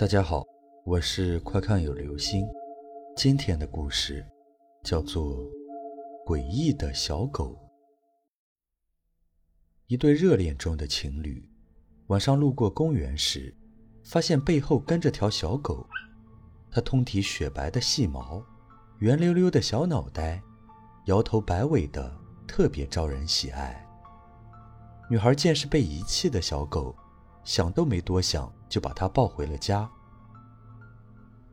大家好，我是快看有流星。今天的故事叫做《诡异的小狗》。一对热恋中的情侣晚上路过公园时，发现背后跟着条小狗。它通体雪白的细毛，圆溜溜的小脑袋，摇头摆尾的，特别招人喜爱。女孩见是被遗弃的小狗。想都没多想，就把它抱回了家。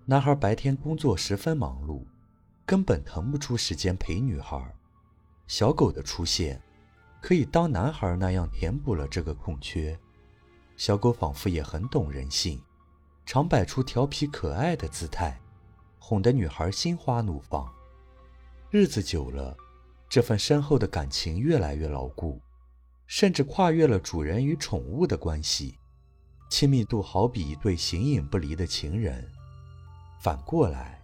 男孩白天工作十分忙碌，根本腾不出时间陪女孩。小狗的出现，可以当男孩那样填补了这个空缺。小狗仿佛也很懂人性，常摆出调皮可爱的姿态，哄得女孩心花怒放。日子久了，这份深厚的感情越来越牢固。甚至跨越了主人与宠物的关系，亲密度好比一对形影不离的情人。反过来，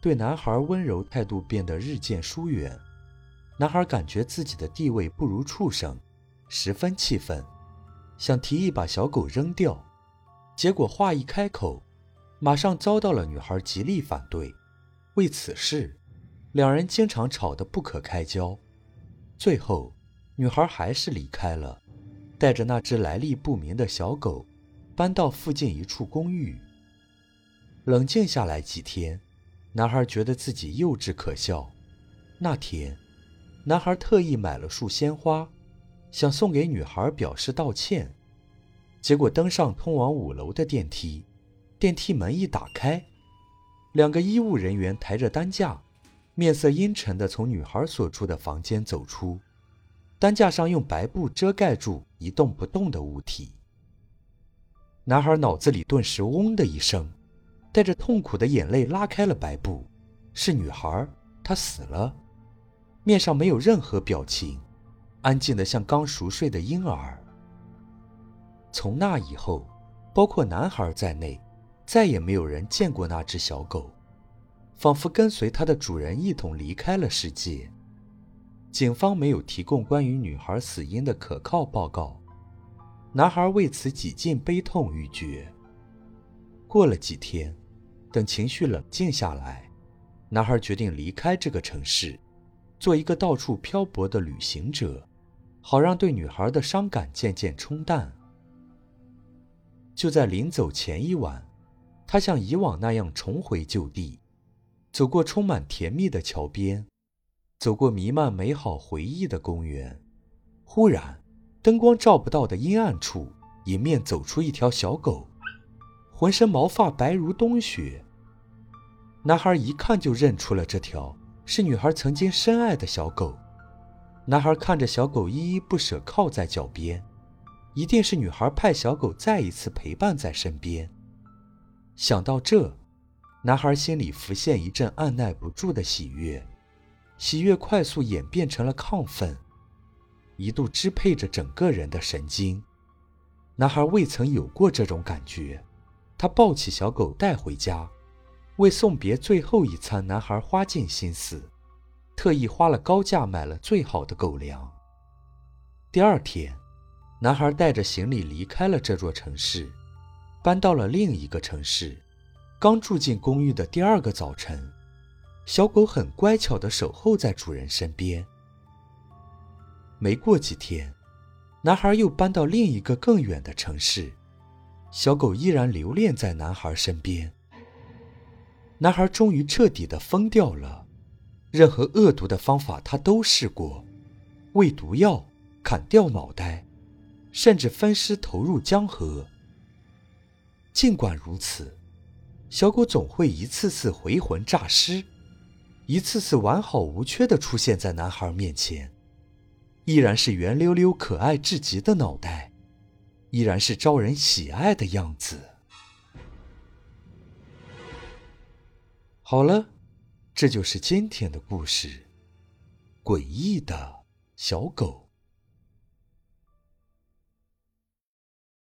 对男孩温柔态度变得日渐疏远。男孩感觉自己的地位不如畜生，十分气愤，想提议把小狗扔掉。结果话一开口，马上遭到了女孩极力反对。为此事，两人经常吵得不可开交。最后。女孩还是离开了，带着那只来历不明的小狗，搬到附近一处公寓。冷静下来几天，男孩觉得自己幼稚可笑。那天，男孩特意买了束鲜花，想送给女孩表示道歉。结果登上通往五楼的电梯，电梯门一打开，两个医务人员抬着担架，面色阴沉地从女孩所住的房间走出。担架上用白布遮盖住一动不动的物体。男孩脑子里顿时“嗡”的一声，带着痛苦的眼泪拉开了白布，是女孩，她死了，面上没有任何表情，安静的像刚熟睡的婴儿。从那以后，包括男孩在内，再也没有人见过那只小狗，仿佛跟随它的主人一同离开了世界。警方没有提供关于女孩死因的可靠报告，男孩为此几近悲痛欲绝。过了几天，等情绪冷静下来，男孩决定离开这个城市，做一个到处漂泊的旅行者，好让对女孩的伤感渐渐冲淡。就在临走前一晚，他像以往那样重回旧地，走过充满甜蜜的桥边。走过弥漫美好回忆的公园，忽然，灯光照不到的阴暗处，迎面走出一条小狗，浑身毛发白如冬雪。男孩一看就认出了这条是女孩曾经深爱的小狗。男孩看着小狗依依不舍靠在脚边，一定是女孩派小狗再一次陪伴在身边。想到这，男孩心里浮现一阵按耐不住的喜悦。喜悦快速演变成了亢奋，一度支配着整个人的神经。男孩未曾有过这种感觉。他抱起小狗带回家，为送别最后一餐，男孩花尽心思，特意花了高价买了最好的狗粮。第二天，男孩带着行李离开了这座城市，搬到了另一个城市。刚住进公寓的第二个早晨。小狗很乖巧地守候在主人身边。没过几天，男孩又搬到另一个更远的城市，小狗依然留恋在男孩身边。男孩终于彻底的疯掉了，任何恶毒的方法他都试过，喂毒药、砍掉脑袋，甚至分尸投入江河。尽管如此，小狗总会一次次回魂诈尸。一次次完好无缺地出现在男孩面前，依然是圆溜溜、可爱至极的脑袋，依然是招人喜爱的样子。好了，这就是今天的故事——诡异的小狗。